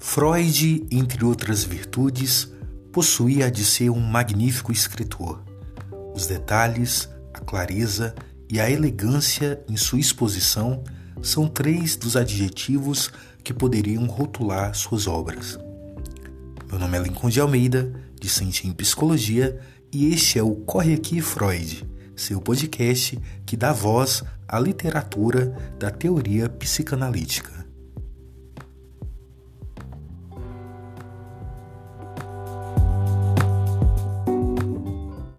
Freud, entre outras virtudes, possuía de ser um magnífico escritor. Os detalhes, a clareza e a elegância em sua exposição são três dos adjetivos que poderiam rotular suas obras. Meu nome é Lincoln de Almeida, discente em psicologia, e este é o Corre Aqui Freud, seu podcast que dá voz à literatura da teoria psicanalítica.